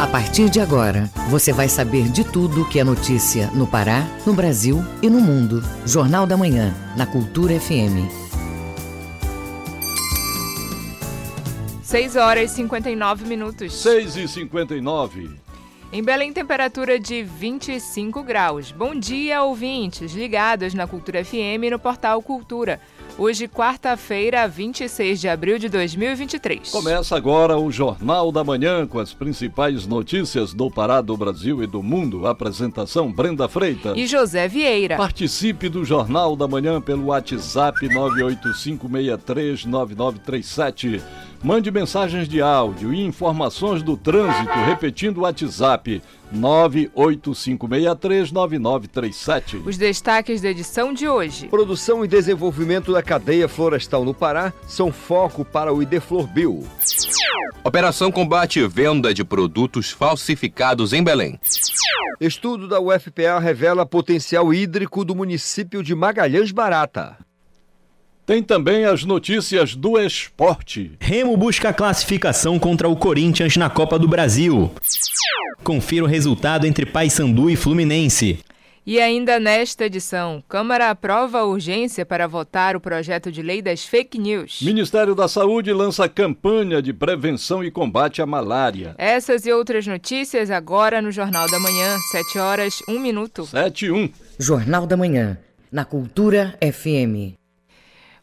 A partir de agora, você vai saber de tudo que é notícia no Pará, no Brasil e no mundo. Jornal da Manhã, na Cultura FM. 6 horas e 59 minutos. 6 e 59. Em Belém, temperatura de 25 graus. Bom dia, ouvintes, ligados na Cultura FM e no portal Cultura. Hoje, quarta-feira, 26 de abril de 2023. Começa agora o Jornal da Manhã com as principais notícias do Pará, do Brasil e do mundo. Apresentação Brenda Freitas e José Vieira. Participe do Jornal da Manhã pelo WhatsApp 985639937. Mande mensagens de áudio e informações do trânsito repetindo o WhatsApp 985639937. Os destaques da edição de hoje. Produção e desenvolvimento da cadeia florestal no Pará são foco para o Ideflor Bio. Operação combate venda de produtos falsificados em Belém. Estudo da UFPA revela potencial hídrico do município de Magalhães Barata. Tem também as notícias do esporte. Remo busca a classificação contra o Corinthians na Copa do Brasil. Confira o resultado entre Paysandu e Fluminense. E ainda nesta edição, Câmara aprova a urgência para votar o projeto de lei das fake news. Ministério da Saúde lança campanha de prevenção e combate à malária. Essas e outras notícias agora no Jornal da Manhã, 7 horas, 1 minuto. 7 e 1. Jornal da Manhã, na Cultura FM.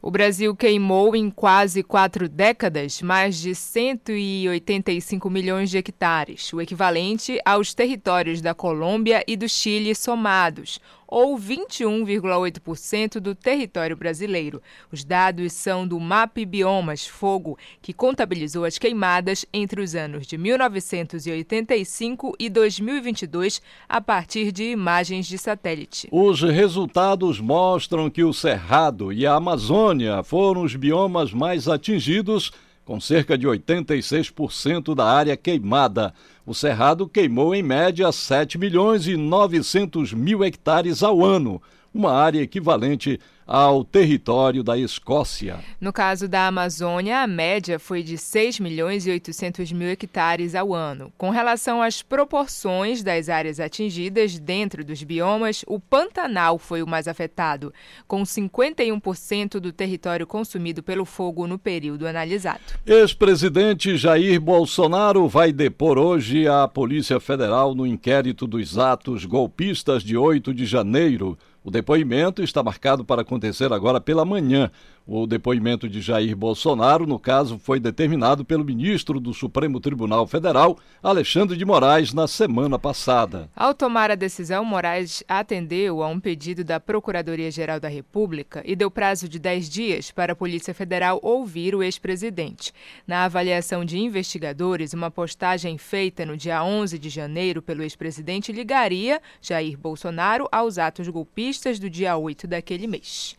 O Brasil queimou em quase quatro décadas mais de 185 milhões de hectares, o equivalente aos territórios da Colômbia e do Chile somados, ou 21,8% do território brasileiro. Os dados são do MAP Biomas Fogo, que contabilizou as queimadas entre os anos de 1985 e 2022 a partir de imagens de satélite. Os resultados mostram que o Cerrado e a Amazônia foram os biomas mais atingidos com cerca de 86% da área queimada. O Cerrado queimou em média 7 milhões e 900 mil hectares ao ano, uma área equivalente ao território da Escócia. No caso da Amazônia, a média foi de 6 milhões e 800 mil hectares ao ano. Com relação às proporções das áreas atingidas dentro dos biomas, o Pantanal foi o mais afetado, com 51% do território consumido pelo fogo no período analisado. Ex-presidente Jair Bolsonaro vai depor hoje à Polícia Federal no inquérito dos atos golpistas de 8 de janeiro. O depoimento está marcado para acontecer agora pela manhã. O depoimento de Jair Bolsonaro, no caso, foi determinado pelo ministro do Supremo Tribunal Federal, Alexandre de Moraes, na semana passada. Ao tomar a decisão, Moraes atendeu a um pedido da Procuradoria-Geral da República e deu prazo de 10 dias para a Polícia Federal ouvir o ex-presidente. Na avaliação de investigadores, uma postagem feita no dia 11 de janeiro pelo ex-presidente ligaria Jair Bolsonaro aos atos golpistas do dia 8 daquele mês.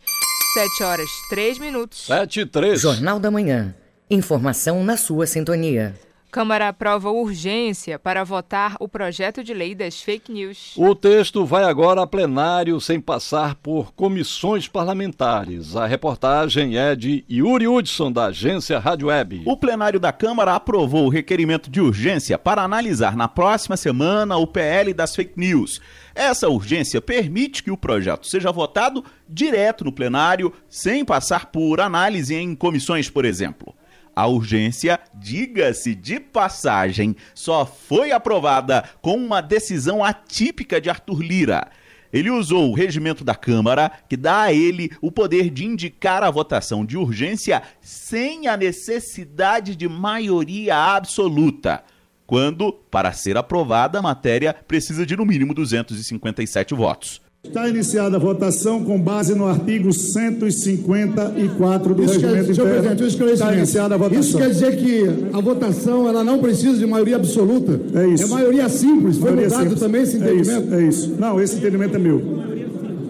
7 horas 3 minutos. 7 e 3. Jornal da Manhã. Informação na sua sintonia. Câmara aprova urgência para votar o projeto de lei das fake news. O texto vai agora a plenário sem passar por comissões parlamentares. A reportagem é de Yuri Hudson, da agência Rádio Web. O plenário da Câmara aprovou o requerimento de urgência para analisar na próxima semana o PL das fake news. Essa urgência permite que o projeto seja votado direto no plenário, sem passar por análise em comissões, por exemplo. A urgência, diga-se de passagem, só foi aprovada com uma decisão atípica de Arthur Lira. Ele usou o regimento da Câmara, que dá a ele o poder de indicar a votação de urgência sem a necessidade de maioria absoluta. Quando, para ser aprovada a matéria, precisa de no mínimo 257 votos. Está iniciada a votação com base no artigo 154 do isso regimento quer, interno. Isso Está iniciada a votação. Isso quer dizer que a votação ela não precisa de maioria absoluta. É isso. É maioria simples. Foi maioria mudado simples. também esse entendimento? É isso, é isso. Não, esse entendimento é meu.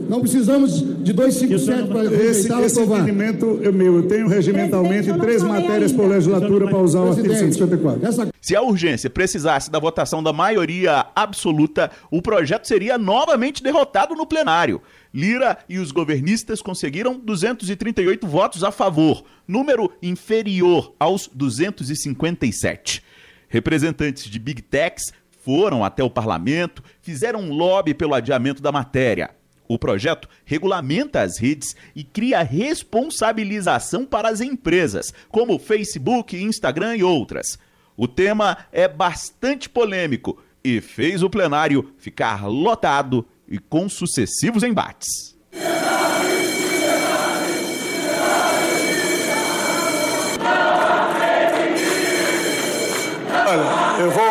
Não precisamos de 257 para esse, esse entendimento é meu. Eu tenho regimentalmente três matérias por legislatura para usar o artigo 154. Essa... Se a urgência precisasse da votação da maioria absoluta, o projeto seria novamente derrotado no plenário. Lira e os governistas conseguiram 238 votos a favor, número inferior aos 257. Representantes de Big Techs foram até o parlamento, fizeram um lobby pelo adiamento da matéria. O projeto regulamenta as redes e cria responsabilização para as empresas, como Facebook, Instagram e outras. O tema é bastante polêmico e fez o plenário ficar lotado e com sucessivos embates.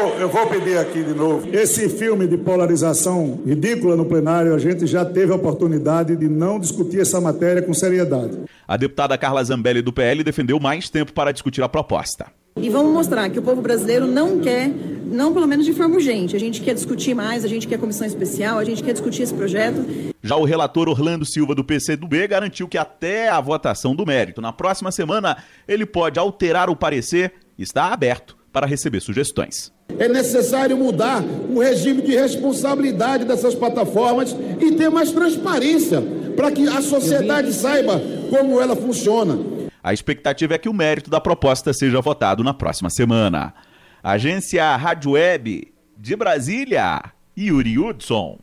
Vou, eu vou pedir aqui de novo. Esse filme de polarização ridícula no plenário, a gente já teve a oportunidade de não discutir essa matéria com seriedade. A deputada Carla Zambelli do PL defendeu mais tempo para discutir a proposta. E vamos mostrar que o povo brasileiro não quer, não pelo menos de forma urgente. A gente quer discutir mais, a gente quer comissão especial, a gente quer discutir esse projeto. Já o relator Orlando Silva do PCdoB garantiu que até a votação do mérito na próxima semana ele pode alterar o parecer e está aberto para receber sugestões. É necessário mudar o regime de responsabilidade dessas plataformas e ter mais transparência para que a sociedade saiba como ela funciona. A expectativa é que o mérito da proposta seja votado na próxima semana. Agência Rádio Web de Brasília, Yuri Hudson.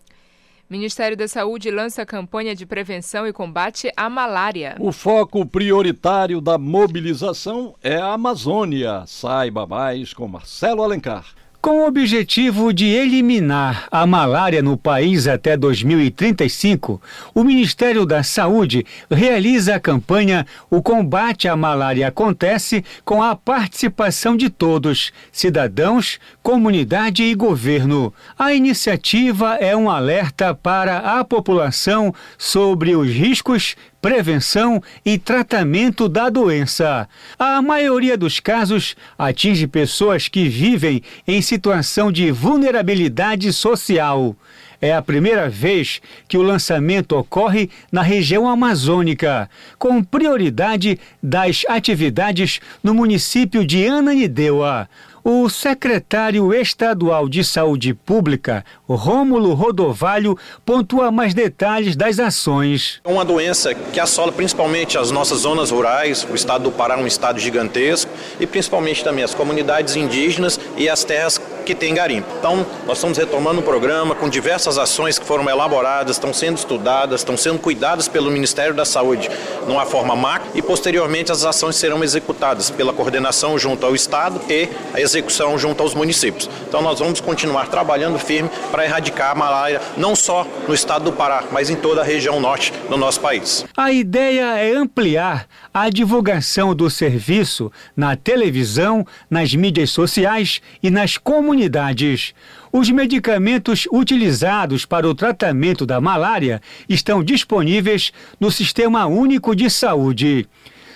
Ministério da Saúde lança campanha de prevenção e combate à malária. O foco prioritário da mobilização é a Amazônia. Saiba mais com Marcelo Alencar. Com o objetivo de eliminar a malária no país até 2035, o Ministério da Saúde realiza a campanha O Combate à Malária Acontece com a participação de todos, cidadãos, comunidade e governo. A iniciativa é um alerta para a população sobre os riscos, prevenção e tratamento da doença. A maioria dos casos atinge pessoas que vivem em situação de vulnerabilidade social. É a primeira vez que o lançamento ocorre na região amazônica, com prioridade das atividades no município de Ananindeua. O secretário estadual de Saúde Pública, Rômulo Rodovalho, pontua mais detalhes das ações. É uma doença que assola principalmente as nossas zonas rurais, o estado do Pará é um estado gigantesco, e principalmente também as comunidades indígenas e as terras que têm garimpo. Então, nós estamos retomando o programa com diversas ações que foram elaboradas, estão sendo estudadas, estão sendo cuidadas pelo Ministério da Saúde numa forma macro e posteriormente as ações serão executadas pela coordenação junto ao Estado e a execução junto aos municípios. Então, nós vamos continuar trabalhando firme para erradicar a malária não só no estado do Pará, mas em toda a região norte do nosso país. A ideia é ampliar a divulgação do serviço na televisão, nas mídias sociais e nas comunidades. Os medicamentos utilizados para o tratamento da malária estão disponíveis no Sistema Único de Saúde.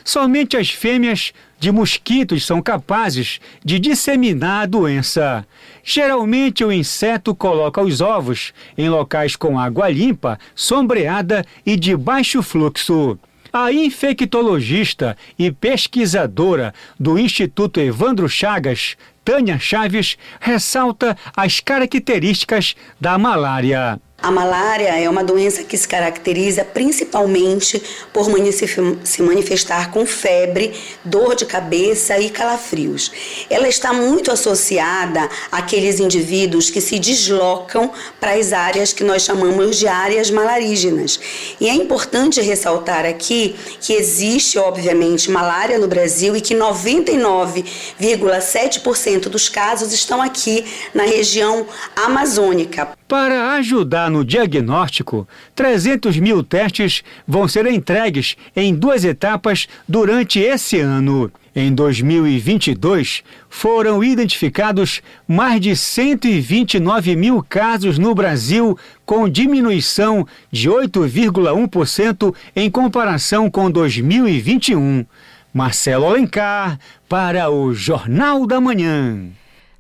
Somente as fêmeas de mosquitos são capazes de disseminar a doença. Geralmente, o inseto coloca os ovos em locais com água limpa, sombreada e de baixo fluxo. A infectologista e pesquisadora do Instituto Evandro Chagas, Tânia Chaves, ressalta as características da malária. A malária é uma doença que se caracteriza principalmente por se manifestar com febre, dor de cabeça e calafrios. Ela está muito associada àqueles indivíduos que se deslocam para as áreas que nós chamamos de áreas malarígenas. E é importante ressaltar aqui que existe, obviamente, malária no Brasil e que 99,7% dos casos estão aqui na região amazônica. Para ajudar no diagnóstico, 300 mil testes vão ser entregues em duas etapas durante esse ano. Em 2022, foram identificados mais de 129 mil casos no Brasil, com diminuição de 8,1% em comparação com 2021. Marcelo Alencar, para o Jornal da Manhã.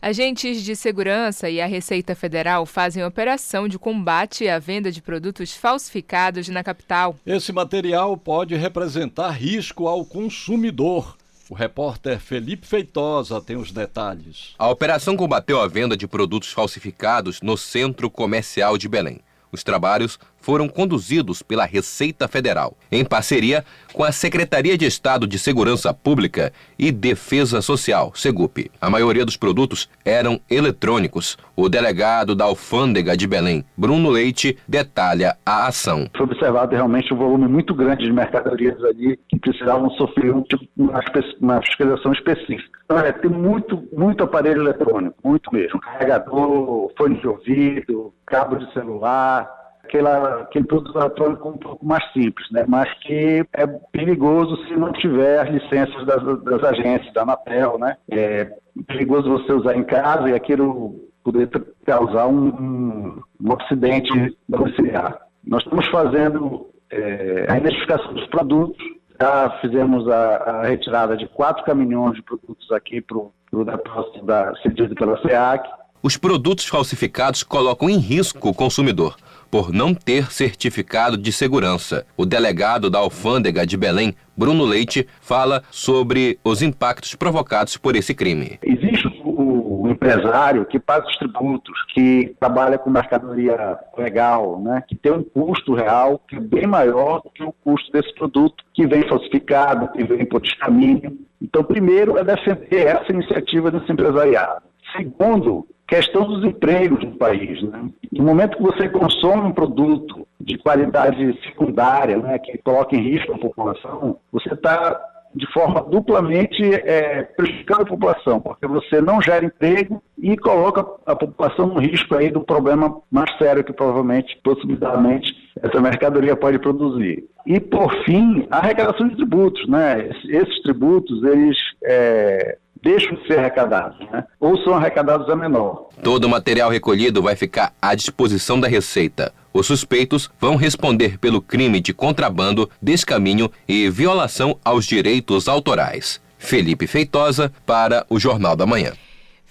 Agentes de segurança e a Receita Federal fazem operação de combate à venda de produtos falsificados na capital. Esse material pode representar risco ao consumidor. O repórter Felipe Feitosa tem os detalhes. A operação combateu a venda de produtos falsificados no Centro Comercial de Belém. Os trabalhos foram conduzidos pela Receita Federal, em parceria com a Secretaria de Estado de Segurança Pública e Defesa Social, SEGUP. A maioria dos produtos eram eletrônicos. O delegado da Alfândega de Belém, Bruno Leite, detalha a ação. Foi observado realmente um volume muito grande de mercadorias ali que precisavam sofrer um tipo, uma, uma fiscalização específica. Então, é, tem muito, muito aparelho eletrônico, muito mesmo. Carregador, fone de ouvido, cabo de celular, aquela, aquele produto eletrônico um pouco mais simples, né? mas que é perigoso se não tiver as licenças das, das agências, da Anatel, né? É perigoso você usar em casa e aquilo poder causar um, um, um acidente domiciliar. Nós estamos fazendo é, a identificação dos produtos, já fizemos a, a, retirada de quatro caminhões de produtos aqui para o depósito da, cedido pela SEAC. Os produtos falsificados colocam em risco o consumidor por não ter certificado de segurança. O delegado da Alfândega de Belém, Bruno Leite, fala sobre os impactos provocados por esse crime. Existe o empresário que paga os tributos, que trabalha com mercadoria legal, né, que tem um custo real que é bem maior do que o custo desse produto que vem falsificado, que vem por descaminho. Então, primeiro é defender essa iniciativa desse empresariado. Segundo, questão dos empregos no país. Né? No momento que você consome um produto de qualidade secundária, né, que coloca em risco a população, você está de forma duplamente é, prejudicando a população, porque você não gera emprego e coloca a população no risco aí do problema mais sério que provavelmente, possivelmente, essa mercadoria pode produzir. E, por fim, a arrecadação de tributos. Né? Esses tributos, eles é, deixam de ser arrecadados, né? ou são arrecadados a menor. Todo o material recolhido vai ficar à disposição da Receita. Os suspeitos vão responder pelo crime de contrabando, descaminho e violação aos direitos autorais. Felipe Feitosa para o Jornal da Manhã.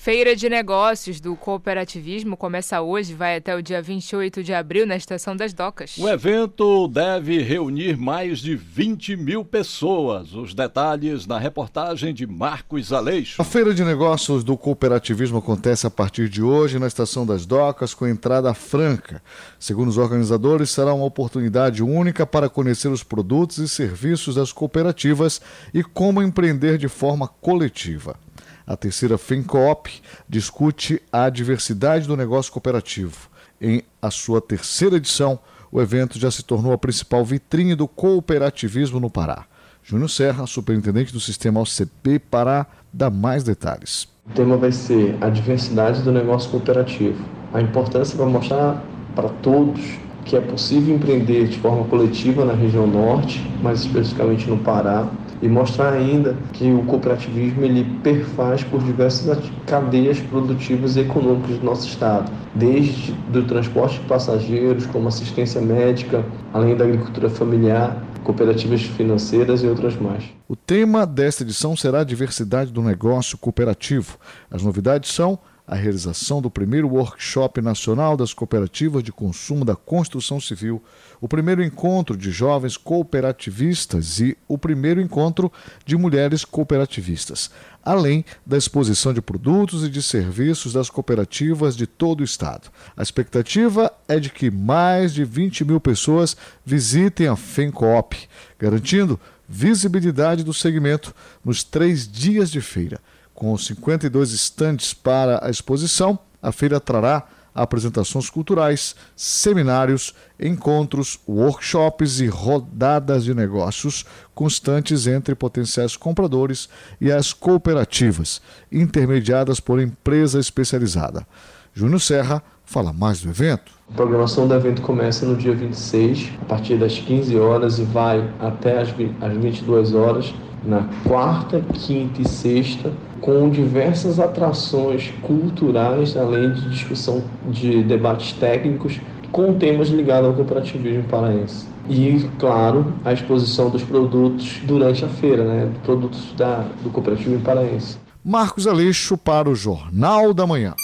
Feira de Negócios do Cooperativismo começa hoje, vai até o dia 28 de abril na Estação das Docas. O evento deve reunir mais de 20 mil pessoas. Os detalhes na reportagem de Marcos Aleixo. A Feira de Negócios do Cooperativismo acontece a partir de hoje na Estação das Docas com entrada franca. Segundo os organizadores, será uma oportunidade única para conhecer os produtos e serviços das cooperativas e como empreender de forma coletiva. A terceira FENCOOP discute a diversidade do negócio cooperativo. Em a sua terceira edição, o evento já se tornou a principal vitrine do cooperativismo no Pará. Júnior Serra, superintendente do sistema OCP Pará, dá mais detalhes. O tema vai ser a diversidade do negócio cooperativo. A importância para mostrar para todos que é possível empreender de forma coletiva na região norte, mais especificamente no Pará, e mostrar ainda que o cooperativismo ele perfaz por diversas cadeias produtivas e econômicas do nosso estado, desde do transporte de passageiros, como assistência médica, além da agricultura familiar, cooperativas financeiras e outras mais. O tema desta edição será a diversidade do negócio cooperativo. As novidades são a realização do primeiro workshop nacional das cooperativas de consumo da construção civil, o primeiro encontro de jovens cooperativistas e o primeiro encontro de mulheres cooperativistas, além da exposição de produtos e de serviços das cooperativas de todo o estado. A expectativa é de que mais de 20 mil pessoas visitem a FENCOOP, garantindo visibilidade do segmento nos três dias de feira. Com 52 estantes para a exposição, a feira trará apresentações culturais, seminários, encontros, workshops e rodadas de negócios constantes entre potenciais compradores e as cooperativas, intermediadas por empresa especializada. Júnior Serra fala mais do evento. A programação do evento começa no dia 26, a partir das 15 horas e vai até as 22 horas, na quarta, quinta e sexta, com diversas atrações culturais, além de discussão de debates técnicos com temas ligados ao cooperativismo paraense. E, claro, a exposição dos produtos durante a feira, né? Produtos da, do cooperativismo paraense. Marcos Aleixo para o Jornal da Manhã.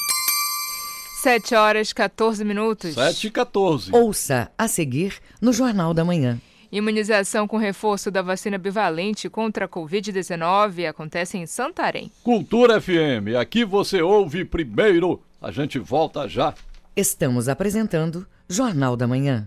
7 horas 14 minutos. 7 e 14. Ouça a seguir no Jornal da Manhã. Imunização com reforço da vacina bivalente contra a Covid-19 acontece em Santarém. Cultura FM, aqui você ouve primeiro. A gente volta já. Estamos apresentando Jornal da Manhã.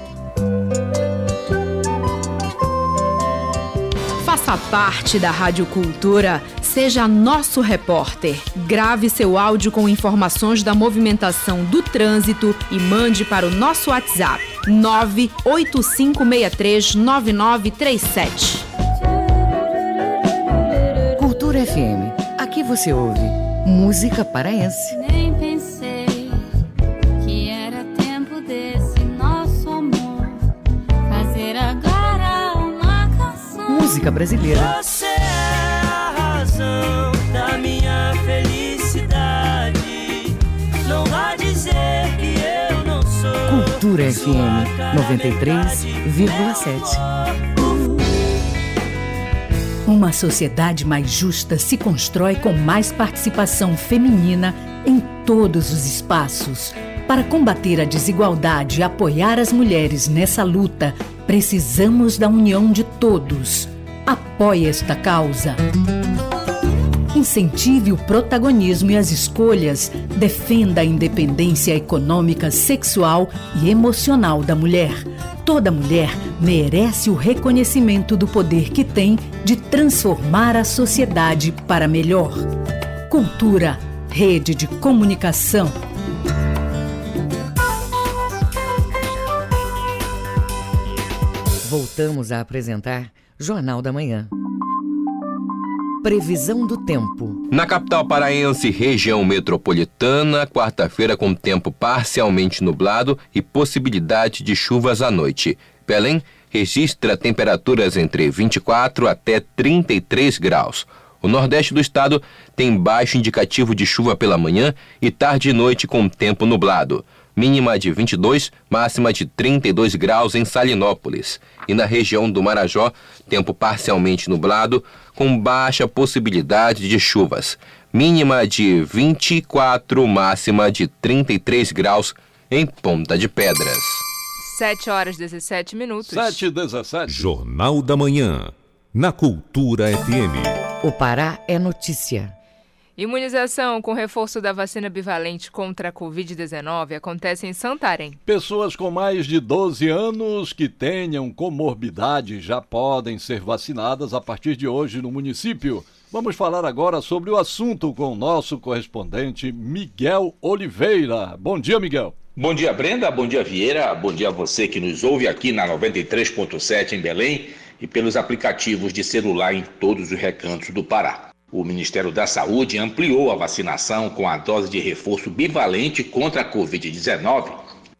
Faça parte da Rádio Cultura, seja nosso repórter. Grave seu áudio com informações da movimentação do trânsito e mande para o nosso WhatsApp 985639937. Cultura FM. Aqui você ouve música paraense. Música brasileira. Você é a razão da minha felicidade. Não vá dizer que eu não sou. Cultura FM 93,7. Uma sociedade mais justa se constrói com mais participação feminina em todos os espaços. Para combater a desigualdade e apoiar as mulheres nessa luta, precisamos da união de todos. Apoie esta causa. Incentive o protagonismo e as escolhas. Defenda a independência econômica, sexual e emocional da mulher. Toda mulher merece o reconhecimento do poder que tem de transformar a sociedade para melhor. Cultura, rede de comunicação. Voltamos a apresentar Jornal da Manhã. Previsão do tempo. Na capital paraense, região metropolitana, quarta-feira com tempo parcialmente nublado e possibilidade de chuvas à noite. Belém registra temperaturas entre 24 até 33 graus. O nordeste do estado tem baixo indicativo de chuva pela manhã e tarde e noite com tempo nublado. Mínima de 22, máxima de 32 graus em Salinópolis. E na região do Marajó, tempo parcialmente nublado, com baixa possibilidade de chuvas. Mínima de 24, máxima de 33 graus em Ponta de Pedras. 7 horas 17 minutos. 7 e 17. Jornal da Manhã. Na Cultura FM. O Pará é notícia. Imunização com reforço da vacina bivalente contra a Covid-19 acontece em Santarém. Pessoas com mais de 12 anos que tenham comorbidade já podem ser vacinadas a partir de hoje no município. Vamos falar agora sobre o assunto com o nosso correspondente Miguel Oliveira. Bom dia, Miguel. Bom dia, Brenda. Bom dia, Vieira. Bom dia a você que nos ouve aqui na 93.7 em Belém e pelos aplicativos de celular em todos os recantos do Pará. O Ministério da Saúde ampliou a vacinação com a dose de reforço bivalente contra a Covid-19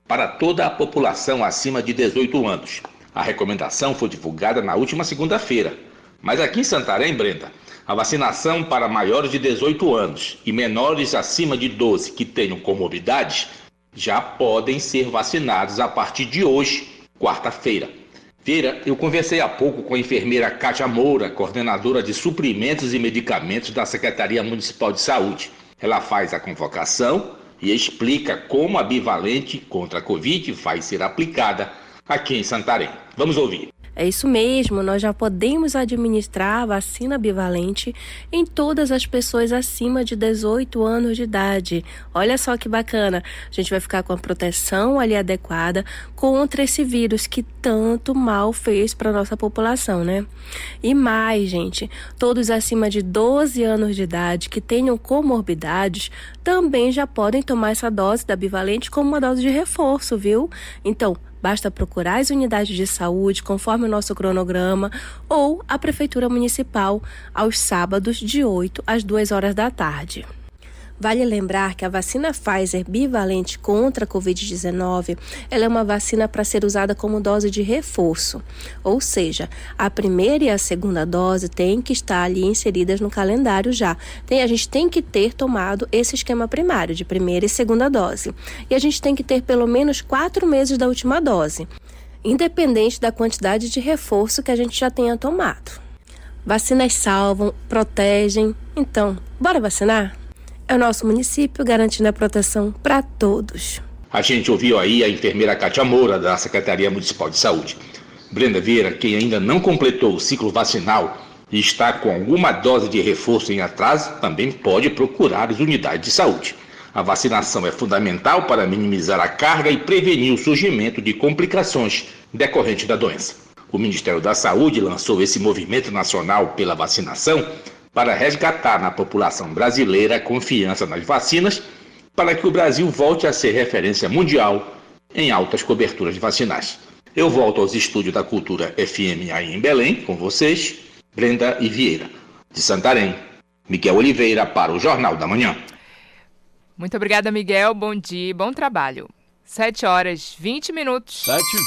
para toda a população acima de 18 anos. A recomendação foi divulgada na última segunda-feira. Mas aqui em Santarém, Brenda, a vacinação para maiores de 18 anos e menores acima de 12 que tenham comorbidades já podem ser vacinados a partir de hoje, quarta-feira. Vieira, eu conversei há pouco com a enfermeira Cátia Moura, coordenadora de suprimentos e medicamentos da Secretaria Municipal de Saúde. Ela faz a convocação e explica como a bivalente contra a Covid vai ser aplicada aqui em Santarém. Vamos ouvir. É isso mesmo, nós já podemos administrar a vacina bivalente em todas as pessoas acima de 18 anos de idade. Olha só que bacana, a gente vai ficar com a proteção ali adequada contra esse vírus que tanto mal fez para nossa população, né? E mais, gente, todos acima de 12 anos de idade que tenham comorbidades também já podem tomar essa dose da bivalente como uma dose de reforço, viu? Então, Basta procurar as unidades de saúde conforme o nosso cronograma ou a Prefeitura Municipal aos sábados de 8 às 2 horas da tarde. Vale lembrar que a vacina Pfizer bivalente contra a Covid-19 ela é uma vacina para ser usada como dose de reforço, ou seja, a primeira e a segunda dose têm que estar ali inseridas no calendário já. Tem, a gente tem que ter tomado esse esquema primário de primeira e segunda dose. E a gente tem que ter pelo menos quatro meses da última dose, independente da quantidade de reforço que a gente já tenha tomado. Vacinas salvam, protegem. Então, bora vacinar? É o nosso município garantindo a proteção para todos. A gente ouviu aí a enfermeira Cátia Moura, da Secretaria Municipal de Saúde. Brenda Vieira, quem ainda não completou o ciclo vacinal e está com alguma dose de reforço em atraso, também pode procurar as unidades de saúde. A vacinação é fundamental para minimizar a carga e prevenir o surgimento de complicações decorrentes da doença. O Ministério da Saúde lançou esse movimento nacional pela vacinação para resgatar na população brasileira a confiança nas vacinas para que o Brasil volte a ser referência mundial em altas coberturas vacinais. Eu volto aos estúdios da Cultura FM aí em Belém, com vocês, Brenda e Vieira. De Santarém, Miguel Oliveira para o Jornal da Manhã. Muito obrigada, Miguel. Bom dia e bom trabalho. 7 horas 20 minutos. 7 e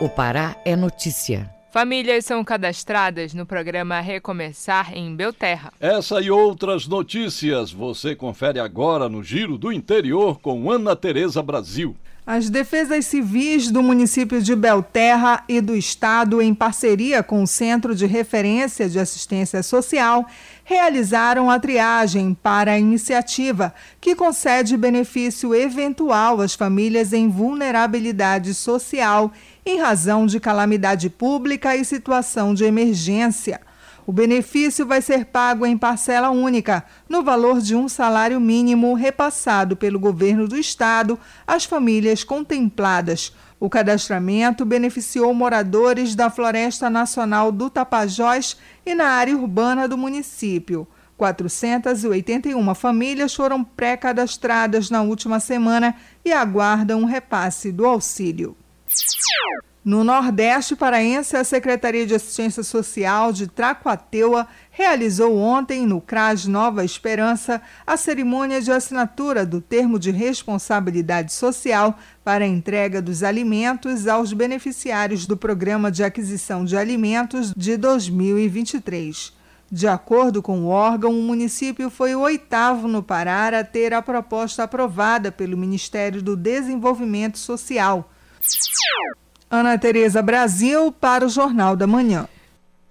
20. O Pará é notícia. Famílias são cadastradas no programa Recomeçar em Belterra. Essa e outras notícias você confere agora no Giro do Interior com Ana Tereza Brasil. As defesas civis do município de Belterra e do estado, em parceria com o Centro de Referência de Assistência Social, realizaram a triagem para a iniciativa, que concede benefício eventual às famílias em vulnerabilidade social em razão de calamidade pública e situação de emergência. O benefício vai ser pago em parcela única, no valor de um salário mínimo repassado pelo governo do estado às famílias contempladas. O cadastramento beneficiou moradores da Floresta Nacional do Tapajós e na área urbana do município. 481 famílias foram pré-cadastradas na última semana e aguardam um repasse do auxílio. No Nordeste Paraense, a Secretaria de Assistência Social de Tracuateua realizou ontem, no CRAS Nova Esperança, a cerimônia de assinatura do termo de responsabilidade social para a entrega dos alimentos aos beneficiários do Programa de Aquisição de Alimentos de 2023. De acordo com o órgão, o município foi o oitavo no Pará a ter a proposta aprovada pelo Ministério do Desenvolvimento Social. Ana Tereza Brasil para o Jornal da Manhã.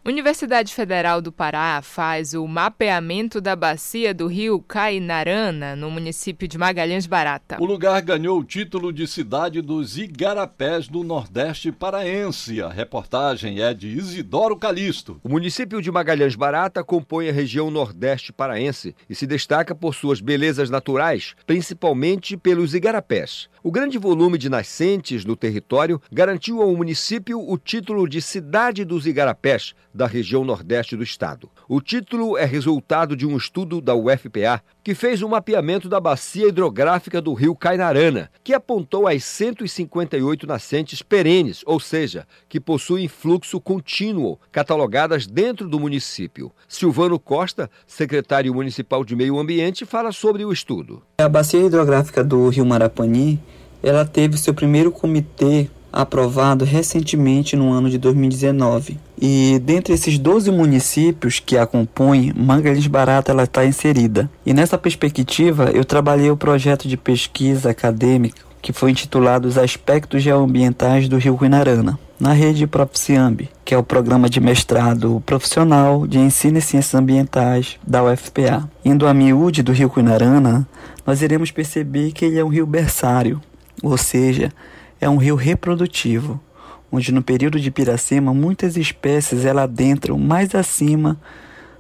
Universidade Federal do Pará faz o mapeamento da bacia do rio Cainarana, no município de Magalhães Barata. O lugar ganhou o título de cidade dos Igarapés do Nordeste Paraense. A reportagem é de Isidoro Calixto. O município de Magalhães Barata compõe a região Nordeste Paraense e se destaca por suas belezas naturais, principalmente pelos igarapés. O grande volume de nascentes no território garantiu ao município o título de Cidade dos Igarapés, da região nordeste do estado. O título é resultado de um estudo da UFPA que fez um mapeamento da bacia hidrográfica do rio Cainarana, que apontou as 158 nascentes perenes, ou seja, que possuem fluxo contínuo, catalogadas dentro do município. Silvano Costa, secretário municipal de Meio Ambiente, fala sobre o estudo. A bacia hidrográfica do rio Marapani, ela teve seu primeiro comitê aprovado recentemente no ano de 2019. E dentre esses 12 municípios que a compõem, Mangalhães Barata ela está inserida. E nessa perspectiva, eu trabalhei o projeto de pesquisa acadêmica que foi intitulado Os Aspectos Geoambientais do Rio Guinarana, na rede Proficiamb, que é o programa de mestrado profissional de ensino e ciências ambientais da UFPA. Indo a miúde do Rio Guinarana, nós iremos perceber que ele é um rio berçário, ou seja, é um rio reprodutivo, onde no período de Piracema muitas espécies ela adentram mais acima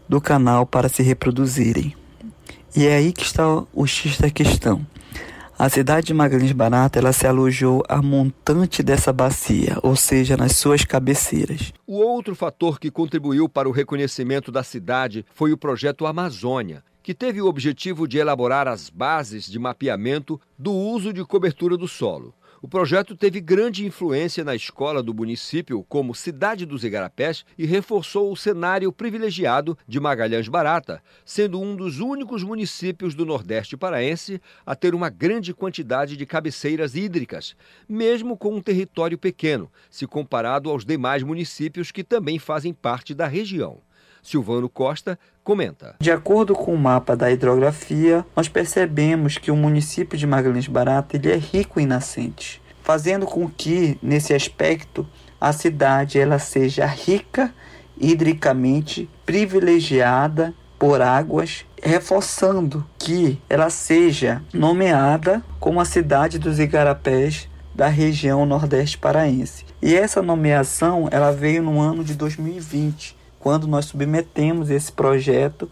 do canal para se reproduzirem. E é aí que está o X da questão. A cidade de Magalhães Barata ela se alojou a montante dessa bacia, ou seja, nas suas cabeceiras. O outro fator que contribuiu para o reconhecimento da cidade foi o projeto Amazônia, que teve o objetivo de elaborar as bases de mapeamento do uso de cobertura do solo. O projeto teve grande influência na escola do município como cidade dos igarapés e reforçou o cenário privilegiado de Magalhães Barata, sendo um dos únicos municípios do Nordeste paraense a ter uma grande quantidade de cabeceiras hídricas, mesmo com um território pequeno, se comparado aos demais municípios que também fazem parte da região. Silvano Costa comenta. De acordo com o mapa da hidrografia, nós percebemos que o município de Magalhães Barata ele é rico em nascentes, fazendo com que, nesse aspecto, a cidade ela seja rica hidricamente privilegiada por águas, reforçando que ela seja nomeada como a cidade dos igarapés da região nordeste paraense. E essa nomeação ela veio no ano de 2020, quando nós submetemos esse projeto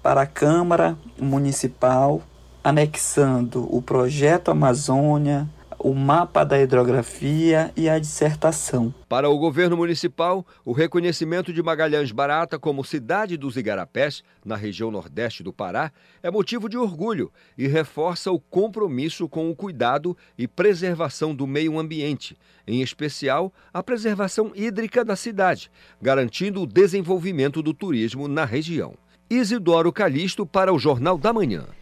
para a Câmara Municipal, anexando o projeto Amazônia, o mapa da hidrografia e a dissertação. Para o governo municipal, o reconhecimento de Magalhães Barata como cidade dos igarapés, na região nordeste do Pará, é motivo de orgulho e reforça o compromisso com o cuidado e preservação do meio ambiente, em especial a preservação hídrica da cidade, garantindo o desenvolvimento do turismo na região. Isidoro Calixto para o Jornal da Manhã.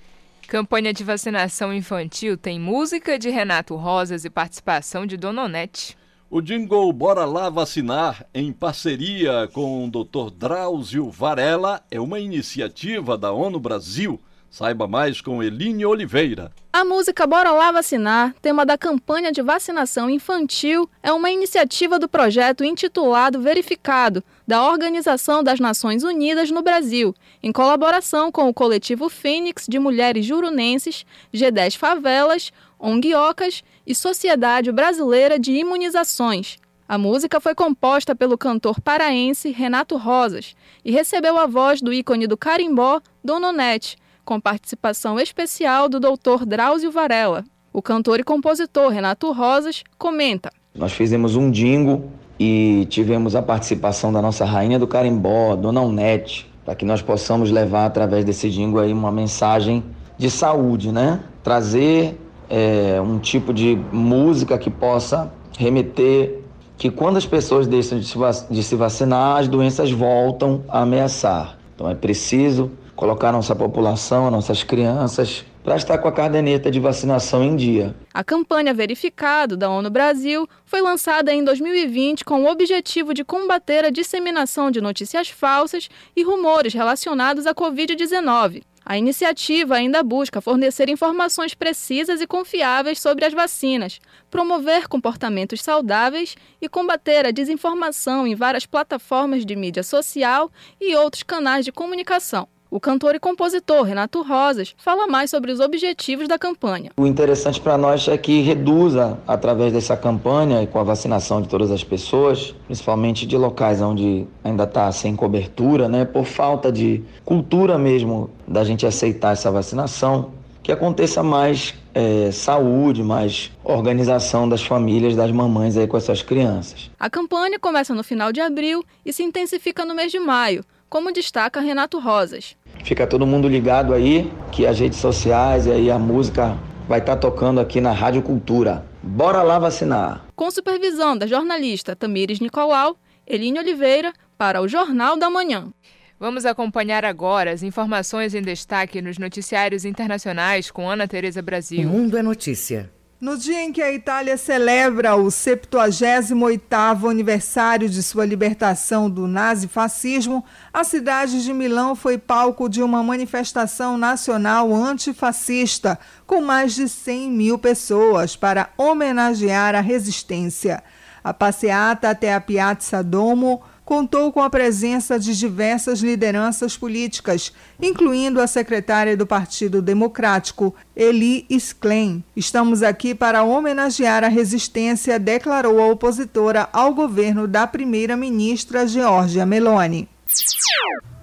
Campanha de vacinação infantil tem música de Renato Rosas e participação de Dona Onete. O jingle Bora Lá Vacinar, em parceria com o Dr. Drauzio Varela, é uma iniciativa da ONU Brasil. Saiba mais com Eline Oliveira. A música Bora Lá Vacinar, tema da campanha de vacinação infantil, é uma iniciativa do projeto intitulado Verificado, da Organização das Nações Unidas no Brasil, em colaboração com o coletivo Fênix de Mulheres Jurunenses, G10 Favelas, Onguiocas e Sociedade Brasileira de Imunizações. A música foi composta pelo cantor paraense Renato Rosas e recebeu a voz do ícone do carimbó, Dona Onete, com participação especial do Dr. Drauzio Varela. O cantor e compositor Renato Rosas comenta: Nós fizemos um jingle e tivemos a participação da nossa rainha do carimbó, Dona Onete, para que nós possamos levar através desse jingle aí uma mensagem de saúde, né? Trazer é, um tipo de música que possa remeter que quando as pessoas deixam de se vacinar, as doenças voltam a ameaçar. Então é preciso colocar nossa população, nossas crianças, para estar com a caderneta de vacinação em dia. A campanha Verificado da ONU Brasil foi lançada em 2020 com o objetivo de combater a disseminação de notícias falsas e rumores relacionados à Covid-19. A iniciativa ainda busca fornecer informações precisas e confiáveis sobre as vacinas, promover comportamentos saudáveis e combater a desinformação em várias plataformas de mídia social e outros canais de comunicação. O cantor e compositor Renato Rosas fala mais sobre os objetivos da campanha. O interessante para nós é que reduza, através dessa campanha e com a vacinação de todas as pessoas, principalmente de locais onde ainda está sem cobertura, né, por falta de cultura mesmo da gente aceitar essa vacinação, que aconteça mais é, saúde, mais organização das famílias, das mamães aí com essas crianças. A campanha começa no final de abril e se intensifica no mês de maio como destaca Renato Rosas. Fica todo mundo ligado aí que as redes sociais e aí a música vai estar tá tocando aqui na Rádio Cultura. Bora lá vacinar. Com supervisão da jornalista Tamires Nicolau, Eline Oliveira para o Jornal da Manhã. Vamos acompanhar agora as informações em destaque nos noticiários internacionais com Ana Tereza Brasil. O mundo é notícia. No dia em que a Itália celebra o 78º aniversário de sua libertação do nazifascismo, a cidade de Milão foi palco de uma manifestação nacional antifascista, com mais de 100 mil pessoas, para homenagear a resistência. A passeata até a Piazza Domo contou com a presença de diversas lideranças políticas, incluindo a secretária do Partido Democrático, Eli Sklen. Estamos aqui para homenagear a resistência, declarou a opositora ao governo da primeira-ministra Georgia Meloni.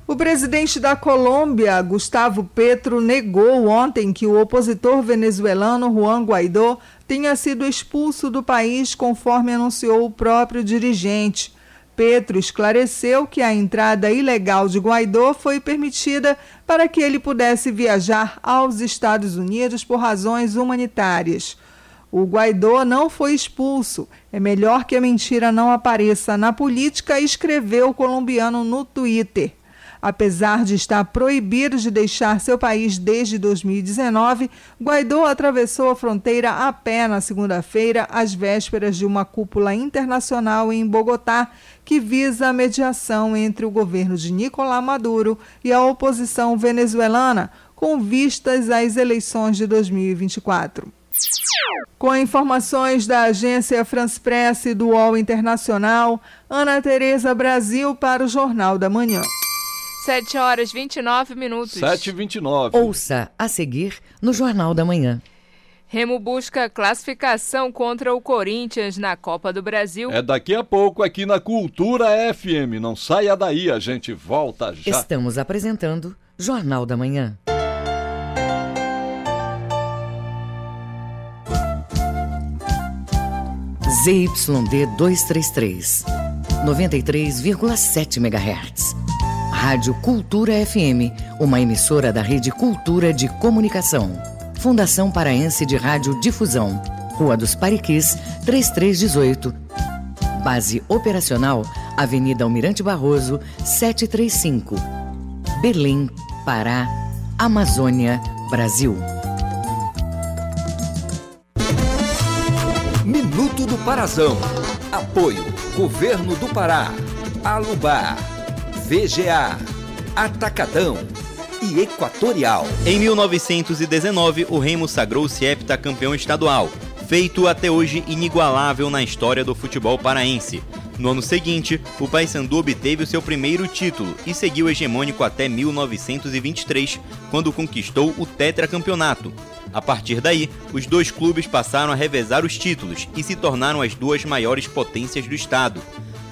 O presidente da Colômbia, Gustavo Petro, negou ontem que o opositor venezuelano Juan Guaidó tenha sido expulso do país, conforme anunciou o próprio dirigente. Petro esclareceu que a entrada ilegal de Guaidó foi permitida para que ele pudesse viajar aos Estados Unidos por razões humanitárias. O Guaidó não foi expulso. É melhor que a mentira não apareça na política, escreveu o colombiano no Twitter. Apesar de estar proibido de deixar seu país desde 2019, Guaidó atravessou a fronteira a pé na segunda-feira, às vésperas de uma cúpula internacional em Bogotá, que visa a mediação entre o governo de Nicolás Maduro e a oposição venezuelana, com vistas às eleições de 2024. Com informações da agência France Press e do UOL Internacional, Ana Tereza Brasil para o Jornal da Manhã. 7 horas 29 minutos. 7 e 29 Ouça a seguir no Jornal da Manhã. Remo busca classificação contra o Corinthians na Copa do Brasil. É daqui a pouco aqui na Cultura FM. Não saia daí, a gente volta já. Estamos apresentando Jornal da Manhã. ZYD 233, 93,7 MHz. Rádio Cultura FM, uma emissora da Rede Cultura de Comunicação. Fundação Paraense de Rádio Difusão. Rua dos Pariquis, 3318. Base operacional, Avenida Almirante Barroso, 735. Belém, Pará, Amazônia, Brasil. Minuto do Parazão. Apoio Governo do Pará. Alubar. VGA. Atacadão e Equatorial. Em 1919, o Remo sagrou-se heptacampeão estadual, feito até hoje inigualável na história do futebol paraense. No ano seguinte, o Paysandu obteve o seu primeiro título e seguiu hegemônico até 1923, quando conquistou o tetracampeonato. A partir daí, os dois clubes passaram a revezar os títulos e se tornaram as duas maiores potências do estado.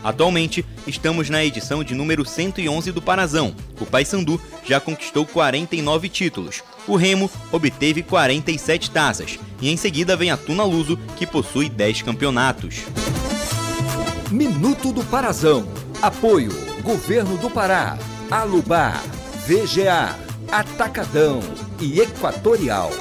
Atualmente, estamos na edição de número 111 do Parazão. O Paysandu já conquistou 49 títulos. O Remo obteve 47 taças. E em seguida vem a Tuna Luso, que possui 10 campeonatos. Minuto do Parazão. Apoio Governo do Pará. Alubar. VGA. Atacadão e Equatorial.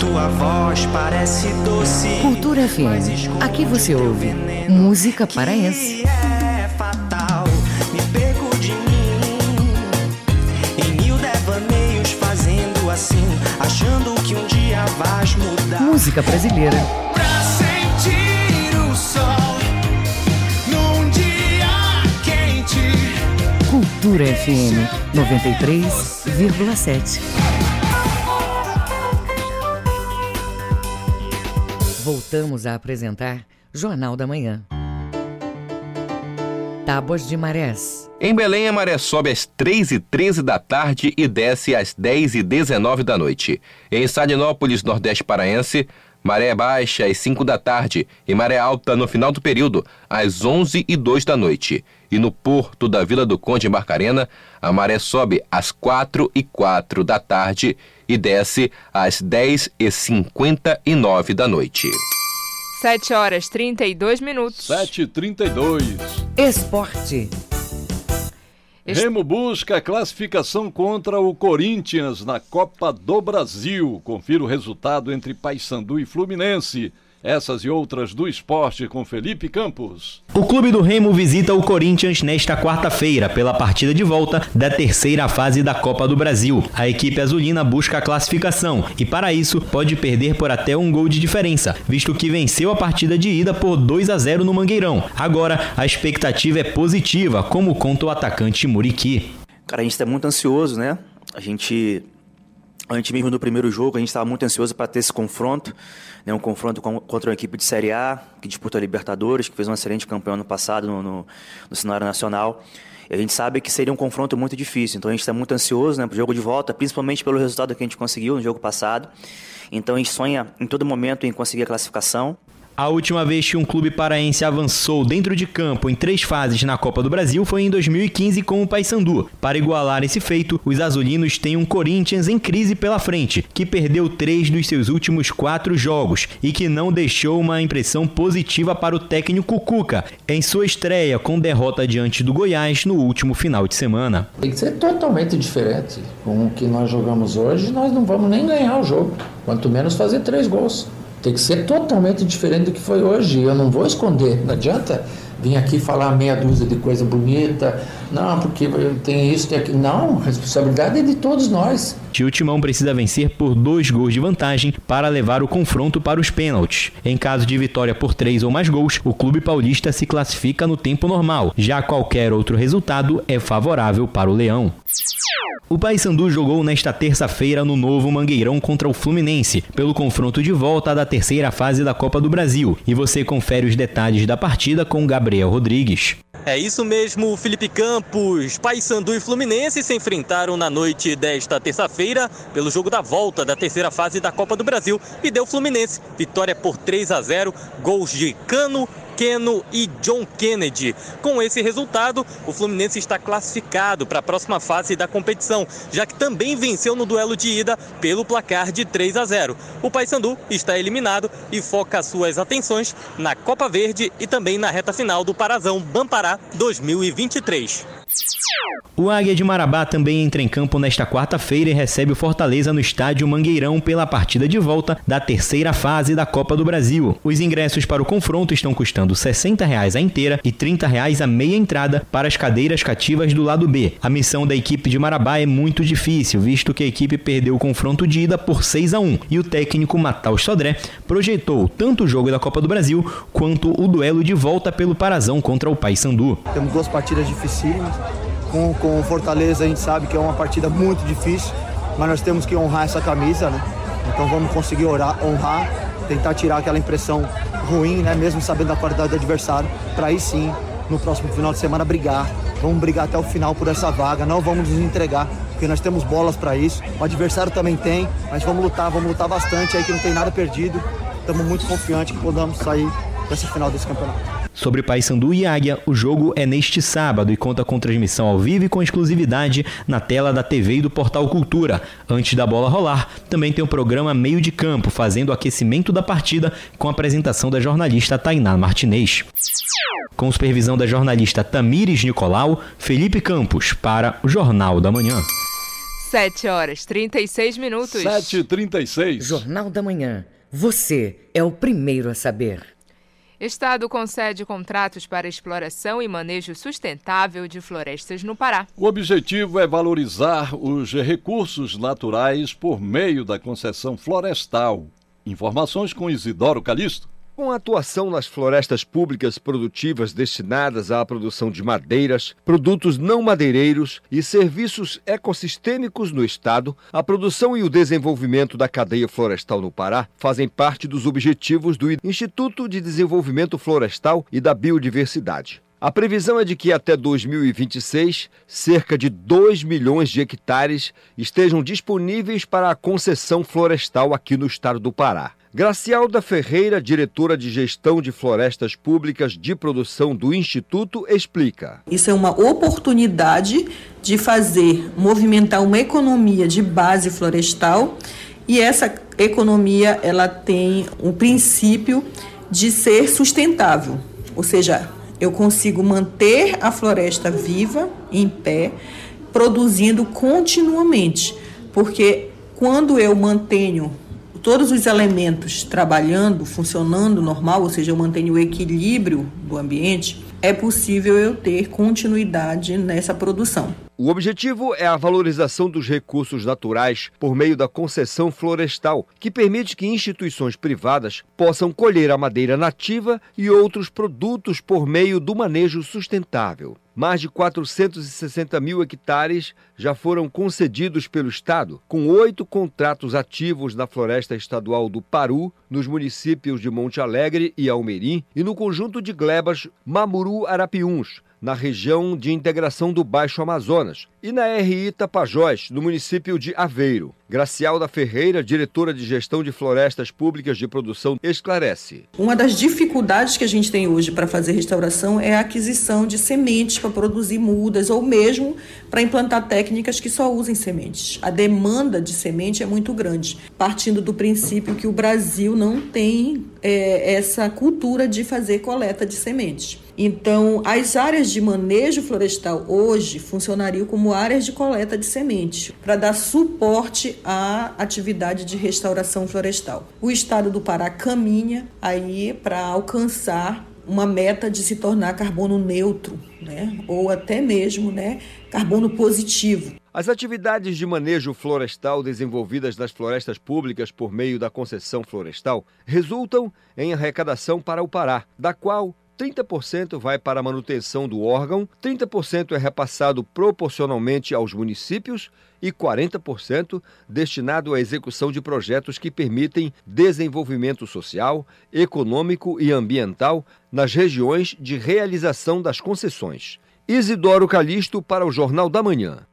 Tua voz parece doce. Cultura FM. Aqui você ouve música paraense. É fatal, me perco de mim. Em mil devaneios fazendo assim, achando que um dia vais mudar. Música brasileira. Pra sentir o sol num dia quente. Cultura FM 93,7. Voltamos a apresentar Jornal da Manhã. Tábuas de Marés. Em Belém, a maré sobe às 3h13 da tarde e desce às 10h19 da noite. Em Salinópolis, Nordeste Paraense, maré baixa às 5 da tarde e maré alta no final do período, às 11h02 da noite. E no porto da Vila do Conde, em Barcarena, a maré sobe às 4h04 da tarde e desce às 10h59 da noite. 7 horas 32 minutos. 7h32. Esporte. Remo busca classificação contra o Corinthians na Copa do Brasil. Confira o resultado entre Paysandu e Fluminense. Essas e outras do esporte com Felipe Campos. O clube do Remo visita o Corinthians nesta quarta-feira pela partida de volta da terceira fase da Copa do Brasil. A equipe azulina busca a classificação e, para isso, pode perder por até um gol de diferença, visto que venceu a partida de ida por 2 a 0 no Mangueirão. Agora, a expectativa é positiva, como conta o atacante Muriqui. Cara, a gente está muito ansioso, né? A gente Antes mesmo do primeiro jogo, a gente estava muito ansioso para ter esse confronto, né? um confronto com, contra uma equipe de Série A, que disputa a Libertadores, que fez um excelente campeão ano passado no, no, no cenário nacional. E a gente sabe que seria um confronto muito difícil, então a gente está muito ansioso né, para o jogo de volta, principalmente pelo resultado que a gente conseguiu no jogo passado. Então a gente sonha em todo momento em conseguir a classificação. A última vez que um clube paraense avançou dentro de campo em três fases na Copa do Brasil foi em 2015 com o Paysandu. Para igualar esse feito, os azulinos têm um Corinthians em crise pela frente, que perdeu três dos seus últimos quatro jogos e que não deixou uma impressão positiva para o técnico Cuca em sua estreia com derrota diante do Goiás no último final de semana. Tem que ser totalmente diferente. Com o que nós jogamos hoje, nós não vamos nem ganhar o jogo, quanto menos fazer três gols. Tem que ser totalmente diferente do que foi hoje. Eu não vou esconder. Não adianta vir aqui falar meia dúzia de coisa bonita, Não, porque tem isso, tem aquilo. Não, a responsabilidade é de todos nós. O Timão precisa vencer por dois gols de vantagem para levar o confronto para os pênaltis. Em caso de vitória por três ou mais gols, o clube paulista se classifica no tempo normal. Já qualquer outro resultado é favorável para o Leão. O Paysandu jogou nesta terça-feira no novo Mangueirão contra o Fluminense, pelo confronto de volta da terceira fase da Copa do Brasil. E você confere os detalhes da partida com Gabriel Rodrigues. É isso mesmo, Felipe Campos. Paysandu e Fluminense se enfrentaram na noite desta terça-feira pelo jogo da volta da terceira fase da Copa do Brasil e deu Fluminense vitória por 3 a 0, gols de Cano, Keno e John Kennedy. Com esse resultado, o Fluminense está classificado para a próxima fase da competição, já que também venceu no duelo de ida pelo placar de 3 a 0. O Paysandu está eliminado e foca suas atenções na Copa Verde e também na reta final do Parazão Bampará 2023. O Águia de Marabá também entra em campo nesta quarta-feira e recebe o Fortaleza no estádio Mangueirão pela partida de volta da terceira fase da Copa do Brasil. Os ingressos para o confronto estão custando 60 reais a inteira e 30 reais a meia entrada para as cadeiras cativas do lado B. A missão da equipe de Marabá é muito difícil, visto que a equipe perdeu o confronto de ida por 6 a 1 e o técnico Matal Sodré projetou tanto o jogo da Copa do Brasil quanto o duelo de volta pelo Parazão contra o Paysandu. Temos duas partidas dificílimas com, com Fortaleza a gente sabe que é uma partida muito difícil, mas nós temos que honrar essa camisa, né? Então vamos conseguir orar, honrar, tentar tirar aquela impressão ruim, né? Mesmo sabendo da qualidade do adversário, para aí sim, no próximo final de semana, brigar. Vamos brigar até o final por essa vaga, não vamos nos entregar, porque nós temos bolas para isso. O adversário também tem, mas vamos lutar, vamos lutar bastante aí que não tem nada perdido. Estamos muito confiantes que podamos sair dessa final desse campeonato. Sobre Paysandu e Águia, o jogo é neste sábado e conta com transmissão ao vivo e com exclusividade na tela da TV e do Portal Cultura. Antes da bola rolar, também tem o programa Meio de Campo, fazendo o aquecimento da partida com a apresentação da jornalista Tainá Martinez. Com supervisão da jornalista Tamires Nicolau, Felipe Campos, para o Jornal da Manhã. 7 horas 36 minutos. 7h36. Jornal da Manhã. Você é o primeiro a saber. Estado concede contratos para exploração e manejo sustentável de florestas no Pará. O objetivo é valorizar os recursos naturais por meio da concessão florestal. Informações com Isidoro Calixto. Com a atuação nas florestas públicas produtivas destinadas à produção de madeiras, produtos não madeireiros e serviços ecossistêmicos no Estado, a produção e o desenvolvimento da cadeia florestal no Pará fazem parte dos objetivos do Instituto de Desenvolvimento Florestal e da Biodiversidade. A previsão é de que até 2026, cerca de 2 milhões de hectares estejam disponíveis para a concessão florestal aqui no estado do Pará. Gracialda Ferreira, diretora de Gestão de Florestas Públicas de Produção do Instituto, explica. Isso é uma oportunidade de fazer movimentar uma economia de base florestal e essa economia ela tem um princípio de ser sustentável, ou seja, eu consigo manter a floresta viva, em pé, produzindo continuamente, porque quando eu mantenho todos os elementos trabalhando, funcionando normal, ou seja, eu mantenho o equilíbrio do ambiente, é possível eu ter continuidade nessa produção. O objetivo é a valorização dos recursos naturais por meio da concessão florestal, que permite que instituições privadas possam colher a madeira nativa e outros produtos por meio do manejo sustentável. Mais de 460 mil hectares já foram concedidos pelo Estado, com oito contratos ativos na Floresta Estadual do Paru, nos municípios de Monte Alegre e Almerim e no conjunto de glebas Mamuru-Arapiuns, na região de integração do Baixo Amazonas, e na RI Tapajós, no município de Aveiro. Gracialda Ferreira, diretora de gestão de florestas públicas de produção, esclarece. Uma das dificuldades que a gente tem hoje para fazer restauração é a aquisição de sementes para produzir mudas ou mesmo para implantar técnicas que só usem sementes. A demanda de semente é muito grande, partindo do princípio que o Brasil não tem é, essa cultura de fazer coleta de sementes. Então, as áreas de manejo florestal hoje funcionariam como áreas de coleta de semente, para dar suporte à atividade de restauração florestal. O estado do Pará caminha aí para alcançar uma meta de se tornar carbono neutro, né? ou até mesmo né, carbono positivo. As atividades de manejo florestal desenvolvidas nas florestas públicas por meio da concessão florestal resultam em arrecadação para o Pará, da qual 30% vai para a manutenção do órgão, 30% é repassado proporcionalmente aos municípios e 40% destinado à execução de projetos que permitem desenvolvimento social, econômico e ambiental nas regiões de realização das concessões. Isidoro Calixto para o Jornal da Manhã.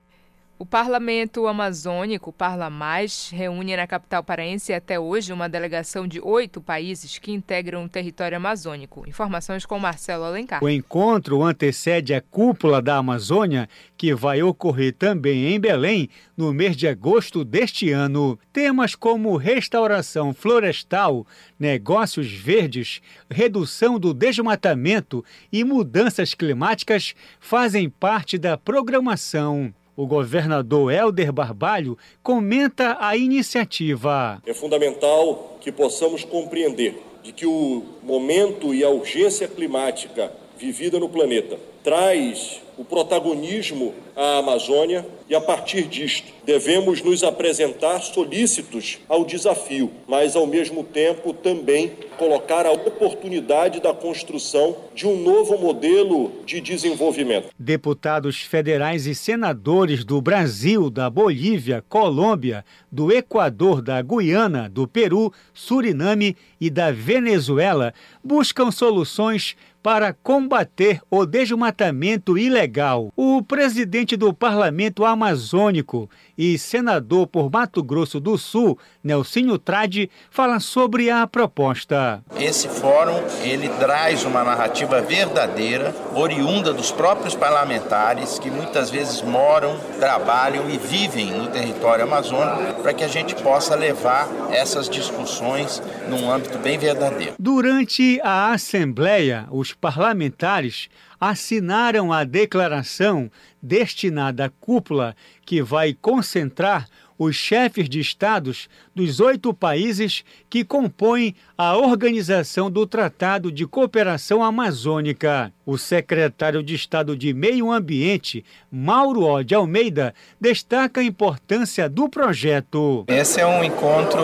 O Parlamento Amazônico, Parla Mais, reúne na capital paraense até hoje uma delegação de oito países que integram o território amazônico. Informações com Marcelo Alencar. O encontro antecede a cúpula da Amazônia, que vai ocorrer também em Belém no mês de agosto deste ano. Temas como restauração florestal, negócios verdes, redução do desmatamento e mudanças climáticas fazem parte da programação. O governador Helder Barbalho comenta a iniciativa. É fundamental que possamos compreender de que o momento e a urgência climática vivida no planeta traz o protagonismo à Amazônia e, a partir disto, devemos nos apresentar solícitos ao desafio, mas, ao mesmo tempo, também colocar a oportunidade da construção de um novo modelo de desenvolvimento. Deputados federais e senadores do Brasil, da Bolívia, Colômbia, do Equador, da Guiana, do Peru, Suriname e da Venezuela buscam soluções para combater o desmatamento ilegal. O presidente do Parlamento Amazônico e senador por Mato Grosso do Sul, Nelsinho Trade, fala sobre a proposta. Esse fórum ele traz uma narrativa verdadeira, oriunda dos próprios parlamentares que muitas vezes moram, trabalham e vivem no território amazônico, para que a gente possa levar essas discussões num âmbito bem verdadeiro. Durante a assembleia, os parlamentares assinaram a declaração destinada à cúpula que vai concentrar os chefes de estados dos oito países que compõem a Organização do Tratado de Cooperação Amazônica. O secretário de Estado de Meio Ambiente, Mauro O. de Almeida, destaca a importância do projeto. Esse é um encontro,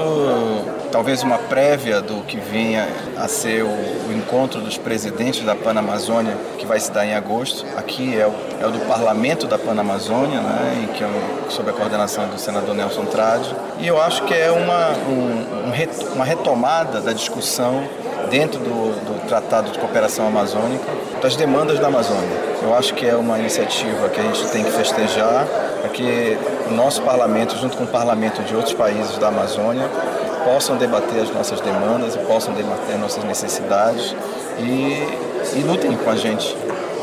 talvez uma prévia do que venha a ser o, o encontro dos presidentes da Panamazônia, que vai se dar em agosto. Aqui é o, é o do Parlamento da Panamazônia, né, que é sob a coordenação do senador Nelson Trade. E eu acho que é uma, um, uma retomada da discussão dentro do, do Tratado de Cooperação Amazônica das demandas da Amazônia. Eu acho que é uma iniciativa que a gente tem que festejar, para que o nosso parlamento, junto com o parlamento de outros países da Amazônia, possam debater as nossas demandas e possam debater nossas necessidades e, e lutem com a gente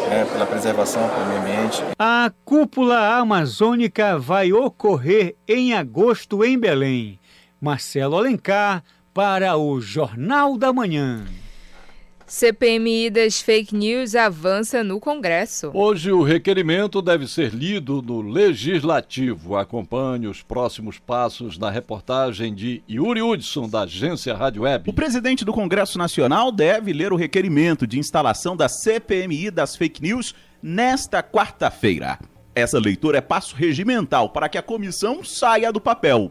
né, pela preservação, pelo meio ambiente. A cúpula amazônica vai ocorrer em agosto em Belém. Marcelo Alencar para o Jornal da Manhã. CPMI das fake news avança no Congresso. Hoje o requerimento deve ser lido no Legislativo. Acompanhe os próximos passos na reportagem de Yuri Hudson, da agência Rádio Web. O presidente do Congresso Nacional deve ler o requerimento de instalação da CPMI das fake news nesta quarta-feira. Essa leitura é passo regimental para que a comissão saia do papel.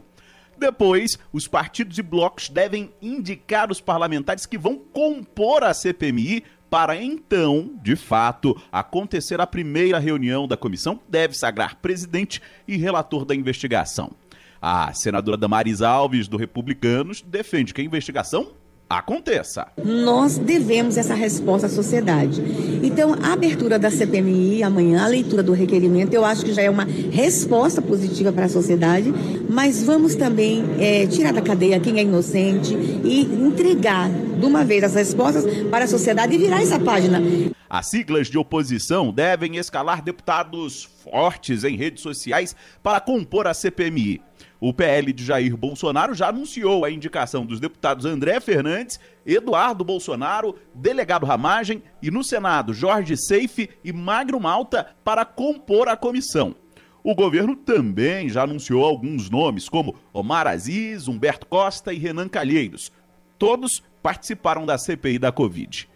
Depois, os partidos e blocos devem indicar os parlamentares que vão compor a CPMI para então, de fato, acontecer a primeira reunião da comissão, deve sagrar presidente e relator da investigação. A senadora Damaris Alves, do Republicanos, defende que a investigação aconteça. Nós devemos essa resposta à sociedade. Então, a abertura da CPMI amanhã, a leitura do requerimento, eu acho que já é uma resposta positiva para a sociedade, mas vamos também é, tirar da cadeia quem é inocente e entregar de uma vez as respostas para a sociedade e virar essa página. As siglas de oposição devem escalar deputados fortes em redes sociais para compor a CPMI. O PL de Jair Bolsonaro já anunciou a indicação dos deputados André Fernandes, Eduardo Bolsonaro, delegado Ramagem e no Senado Jorge Seife e Magro Malta para compor a comissão. O governo também já anunciou alguns nomes, como Omar Aziz, Humberto Costa e Renan Calheiros. Todos participaram da CPI da Covid.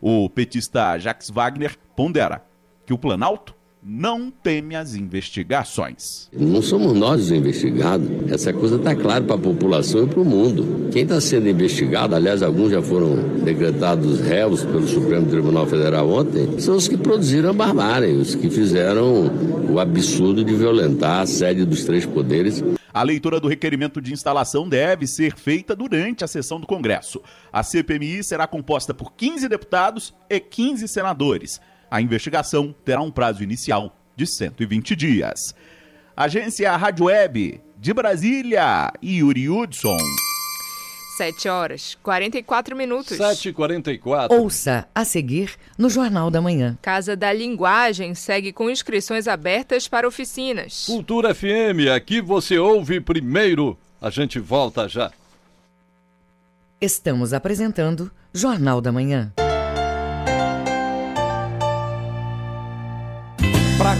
O petista Jacques Wagner pondera que o Planalto não teme as investigações. Não somos nós os investigados. Essa coisa está clara para a população e para o mundo. Quem está sendo investigado, aliás, alguns já foram decretados réus pelo Supremo Tribunal Federal ontem, são os que produziram a barbárie, os que fizeram o absurdo de violentar a sede dos três poderes. A leitura do requerimento de instalação deve ser feita durante a sessão do Congresso. A CPMI será composta por 15 deputados e 15 senadores. A investigação terá um prazo inicial de 120 dias. Agência Rádio Web de Brasília, Yuri Hudson. 7 horas 44 minutos. 7h44. Ouça a seguir no Jornal da Manhã. Casa da Linguagem segue com inscrições abertas para oficinas. Cultura FM, aqui você ouve primeiro. A gente volta já. Estamos apresentando Jornal da Manhã.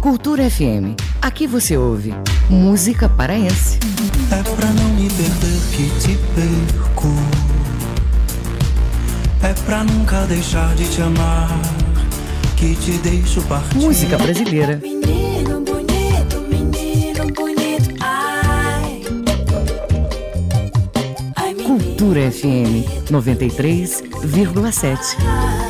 Cultura FM. Aqui você ouve música paraense. É pra não me perder que te perco. É pra nunca deixar de te amar que te deixo partir. Música brasileira. Menino bonito, menino bonito, ai. Cultura FM 93,7.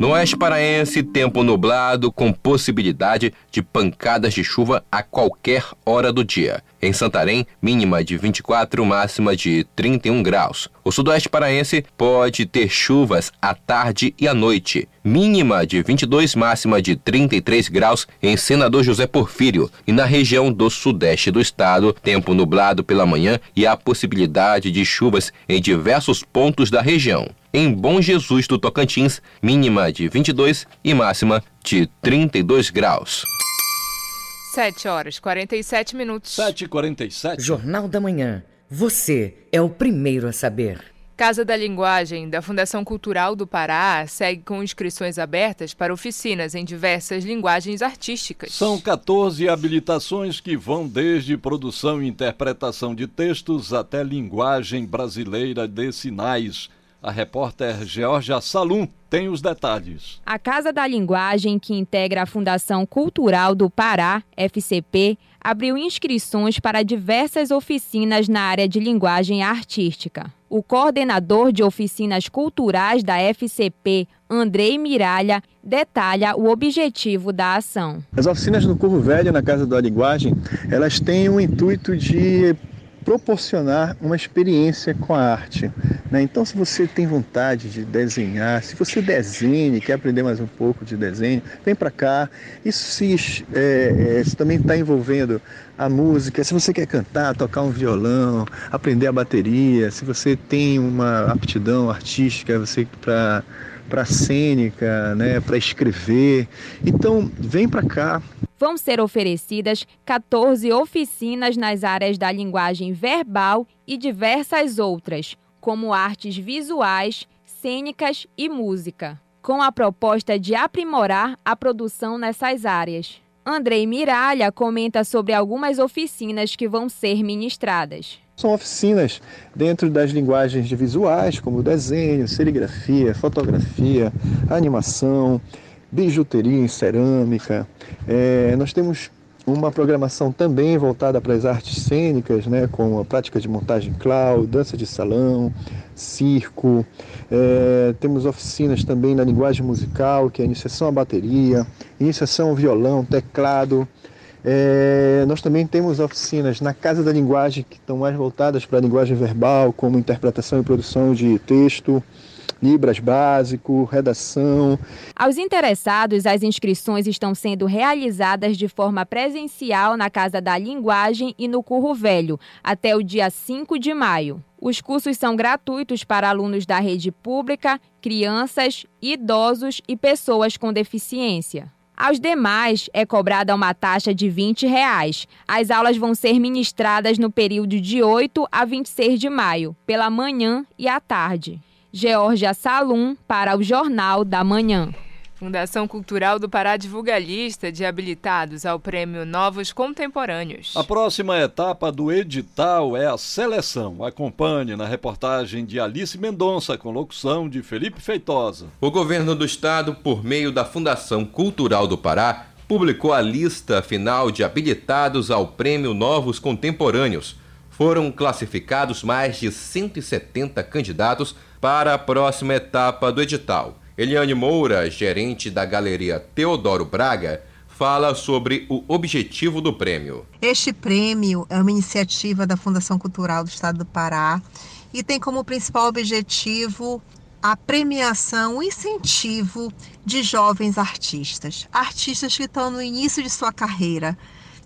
No oeste paraense, tempo nublado com possibilidade de pancadas de chuva a qualquer hora do dia. Em Santarém, mínima de 24, máxima de 31 graus. O sudoeste paraense pode ter chuvas à tarde e à noite. Mínima de 22, máxima de 33 graus em Senador José Porfírio. E na região do sudeste do estado, tempo nublado pela manhã e a possibilidade de chuvas em diversos pontos da região. Em Bom Jesus do Tocantins, mínima de 22 e máxima de 32 graus. 7 horas 47 minutos. 7h47. Jornal da Manhã. Você é o primeiro a saber. Casa da Linguagem da Fundação Cultural do Pará segue com inscrições abertas para oficinas em diversas linguagens artísticas. São 14 habilitações que vão desde produção e interpretação de textos até linguagem brasileira de sinais. A repórter Georgia Salum tem os detalhes. A Casa da Linguagem, que integra a Fundação Cultural do Pará, FCP, abriu inscrições para diversas oficinas na área de linguagem artística. O coordenador de oficinas culturais da FCP, Andrei Miralha, detalha o objetivo da ação. As oficinas no Curvo Velho, na Casa da Linguagem, elas têm o intuito de proporcionar uma experiência com a arte. Né? Então, se você tem vontade de desenhar, se você desenha, quer aprender mais um pouco de desenho, vem para cá. Isso, se, é, é, isso também está envolvendo a música. Se você quer cantar, tocar um violão, aprender a bateria, se você tem uma aptidão artística, você para para cênica, né, para escrever. Então, vem para cá. Vão ser oferecidas 14 oficinas nas áreas da linguagem verbal e diversas outras, como artes visuais, cênicas e música, com a proposta de aprimorar a produção nessas áreas. Andrei Miralha comenta sobre algumas oficinas que vão ser ministradas. São oficinas dentro das linguagens de visuais, como desenho, serigrafia, fotografia, animação, bijuteria em cerâmica. É, nós temos uma programação também voltada para as artes cênicas, né, como a prática de montagem cloud, dança de salão, circo. É, temos oficinas também na linguagem musical, que é iniciação à bateria, iniciação ao violão, teclado. É, nós também temos oficinas na Casa da Linguagem que estão mais voltadas para a linguagem verbal, como interpretação e produção de texto, Libras básico, redação. Aos interessados, as inscrições estão sendo realizadas de forma presencial na Casa da Linguagem e no Curro Velho, até o dia 5 de maio. Os cursos são gratuitos para alunos da rede pública, crianças, idosos e pessoas com deficiência. Aos demais, é cobrada uma taxa de 20 reais. As aulas vão ser ministradas no período de 8 a 26 de maio, pela manhã e à tarde. Georgia Salum para o Jornal da Manhã. Fundação Cultural do Pará divulga a lista de habilitados ao Prêmio Novos Contemporâneos. A próxima etapa do edital é a seleção. Acompanhe na reportagem de Alice Mendonça, com locução de Felipe Feitosa. O governo do estado, por meio da Fundação Cultural do Pará, publicou a lista final de habilitados ao Prêmio Novos Contemporâneos. Foram classificados mais de 170 candidatos para a próxima etapa do edital. Eliane Moura, gerente da Galeria Teodoro Braga, fala sobre o objetivo do prêmio. Este prêmio é uma iniciativa da Fundação Cultural do Estado do Pará e tem como principal objetivo a premiação, o incentivo de jovens artistas, artistas que estão no início de sua carreira,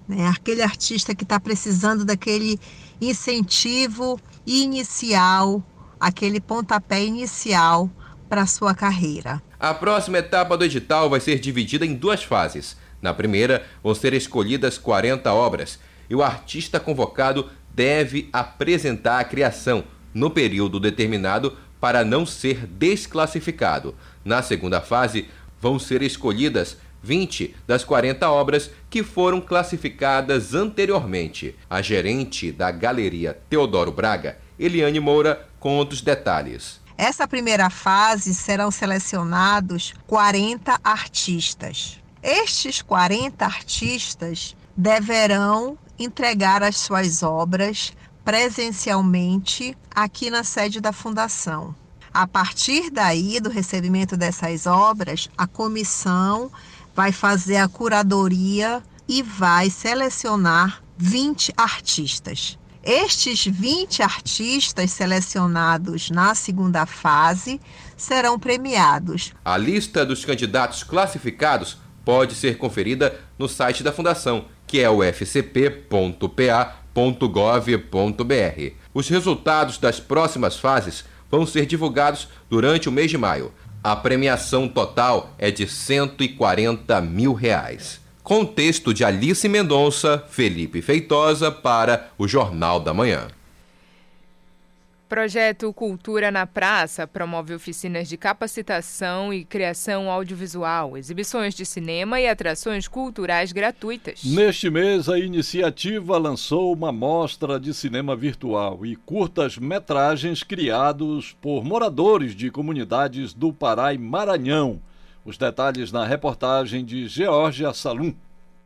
né? aquele artista que está precisando daquele incentivo inicial aquele pontapé inicial para sua carreira. A próxima etapa do edital vai ser dividida em duas fases. Na primeira, vão ser escolhidas 40 obras e o artista convocado deve apresentar a criação no período determinado para não ser desclassificado. Na segunda fase, vão ser escolhidas 20 das 40 obras que foram classificadas anteriormente. A gerente da Galeria Teodoro Braga, Eliane Moura, conta os detalhes. Essa primeira fase serão selecionados 40 artistas. Estes 40 artistas deverão entregar as suas obras presencialmente aqui na sede da Fundação. A partir daí, do recebimento dessas obras, a comissão vai fazer a curadoria e vai selecionar 20 artistas. Estes 20 artistas selecionados na segunda fase serão premiados. A lista dos candidatos classificados pode ser conferida no site da Fundação, que é o fcp.pa.gov.br. Os resultados das próximas fases vão ser divulgados durante o mês de maio. A premiação total é de 140 mil reais. Com texto de Alice Mendonça, Felipe Feitosa para o Jornal da Manhã. Projeto Cultura na Praça promove oficinas de capacitação e criação audiovisual, exibições de cinema e atrações culturais gratuitas. Neste mês, a iniciativa lançou uma mostra de cinema virtual e curtas-metragens criados por moradores de comunidades do Pará e Maranhão. Os detalhes na reportagem de Georgia Salum.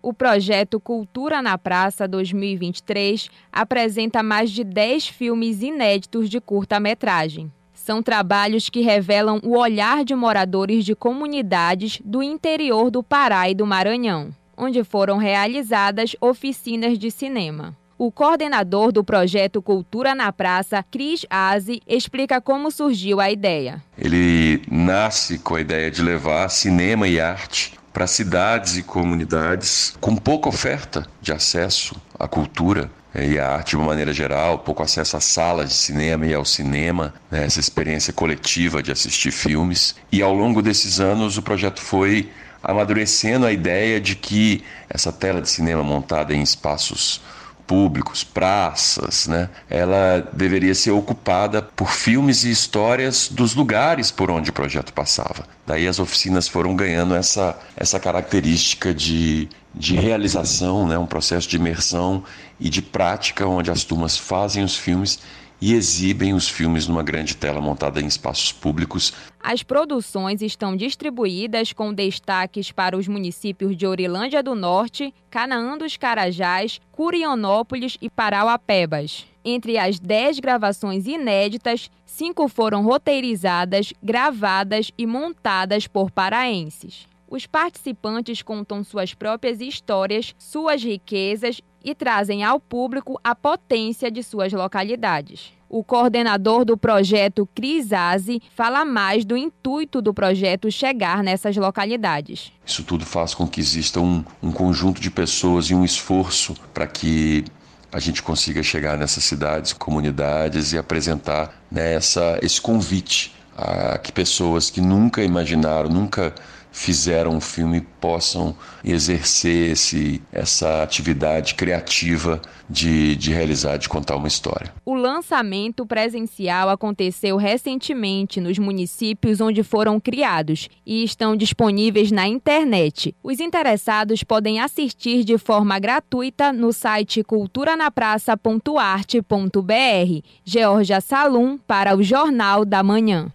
O projeto Cultura na Praça 2023 apresenta mais de 10 filmes inéditos de curta-metragem. São trabalhos que revelam o olhar de moradores de comunidades do interior do Pará e do Maranhão, onde foram realizadas oficinas de cinema. O coordenador do projeto Cultura na Praça, Cris Aze, explica como surgiu a ideia. Ele nasce com a ideia de levar cinema e arte para cidades e comunidades com pouca oferta de acesso à cultura e à arte de uma maneira geral, pouco acesso às salas de cinema e ao cinema, né, essa experiência coletiva de assistir filmes. E ao longo desses anos o projeto foi amadurecendo a ideia de que essa tela de cinema montada em espaços públicos, praças, né? Ela deveria ser ocupada por filmes e histórias dos lugares por onde o projeto passava. Daí as oficinas foram ganhando essa, essa característica de, de realização, né? um processo de imersão e de prática onde as turmas fazem os filmes e exibem os filmes numa grande tela montada em espaços públicos. As produções estão distribuídas com destaques para os municípios de Orilândia do Norte, Canaã dos Carajás, Curionópolis e Parauapebas. Entre as dez gravações inéditas, cinco foram roteirizadas, gravadas e montadas por paraenses. Os participantes contam suas próprias histórias, suas riquezas e trazem ao público a potência de suas localidades. O coordenador do projeto Crisaze fala mais do intuito do projeto chegar nessas localidades. Isso tudo faz com que exista um, um conjunto de pessoas e um esforço para que a gente consiga chegar nessas cidades, comunidades e apresentar né, essa, esse convite a que pessoas que nunca imaginaram, nunca fizeram um filme possam exercer esse, essa atividade criativa de, de realizar, de contar uma história. O lançamento presencial aconteceu recentemente nos municípios onde foram criados e estão disponíveis na internet. Os interessados podem assistir de forma gratuita no site culturanapraça.arte.br. Georgia Salum para o Jornal da Manhã.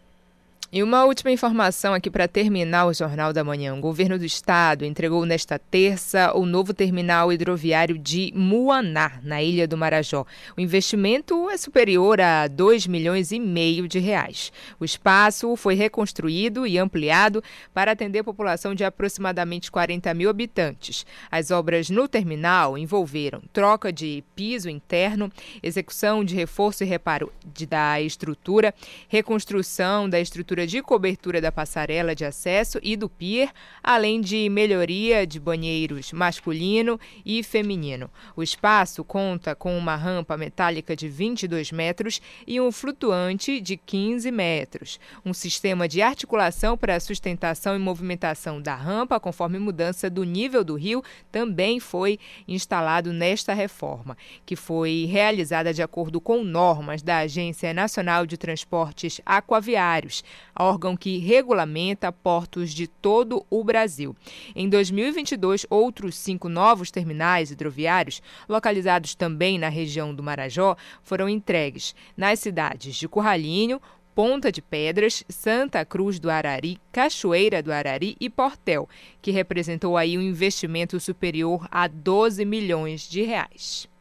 E uma última informação aqui para terminar o Jornal da Manhã. O governo do estado entregou nesta terça o novo terminal hidroviário de Muaná, na Ilha do Marajó. O investimento é superior a 2 milhões e meio de reais. O espaço foi reconstruído e ampliado para atender a população de aproximadamente 40 mil habitantes. As obras no terminal envolveram troca de piso interno, execução de reforço e reparo de, da estrutura, reconstrução da estrutura de cobertura da passarela de acesso e do pier, além de melhoria de banheiros masculino e feminino. O espaço conta com uma rampa metálica de 22 metros e um flutuante de 15 metros. Um sistema de articulação para sustentação e movimentação da rampa, conforme mudança do nível do rio, também foi instalado nesta reforma, que foi realizada de acordo com normas da Agência Nacional de Transportes Aquaviários, órgão que regulamenta portos de todo o Brasil. Em 2022, outros cinco novos terminais hidroviários, localizados também na região do Marajó, foram entregues nas cidades de Curralinho, Ponta de Pedras, Santa Cruz do Arari, Cachoeira do Arari e Portel, que representou aí um investimento superior a 12 milhões de reais.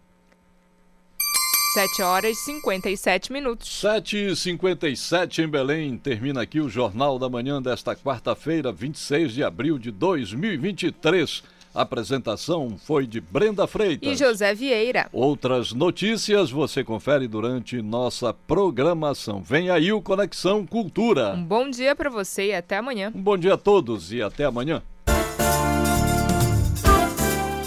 7 horas e 57 minutos. 7 e 57 em Belém. Termina aqui o Jornal da Manhã desta quarta-feira, 26 de abril de 2023. A apresentação foi de Brenda Freitas e José Vieira. Outras notícias você confere durante nossa programação. Vem aí o Conexão Cultura. Um bom dia para você e até amanhã. Um bom dia a todos e até amanhã.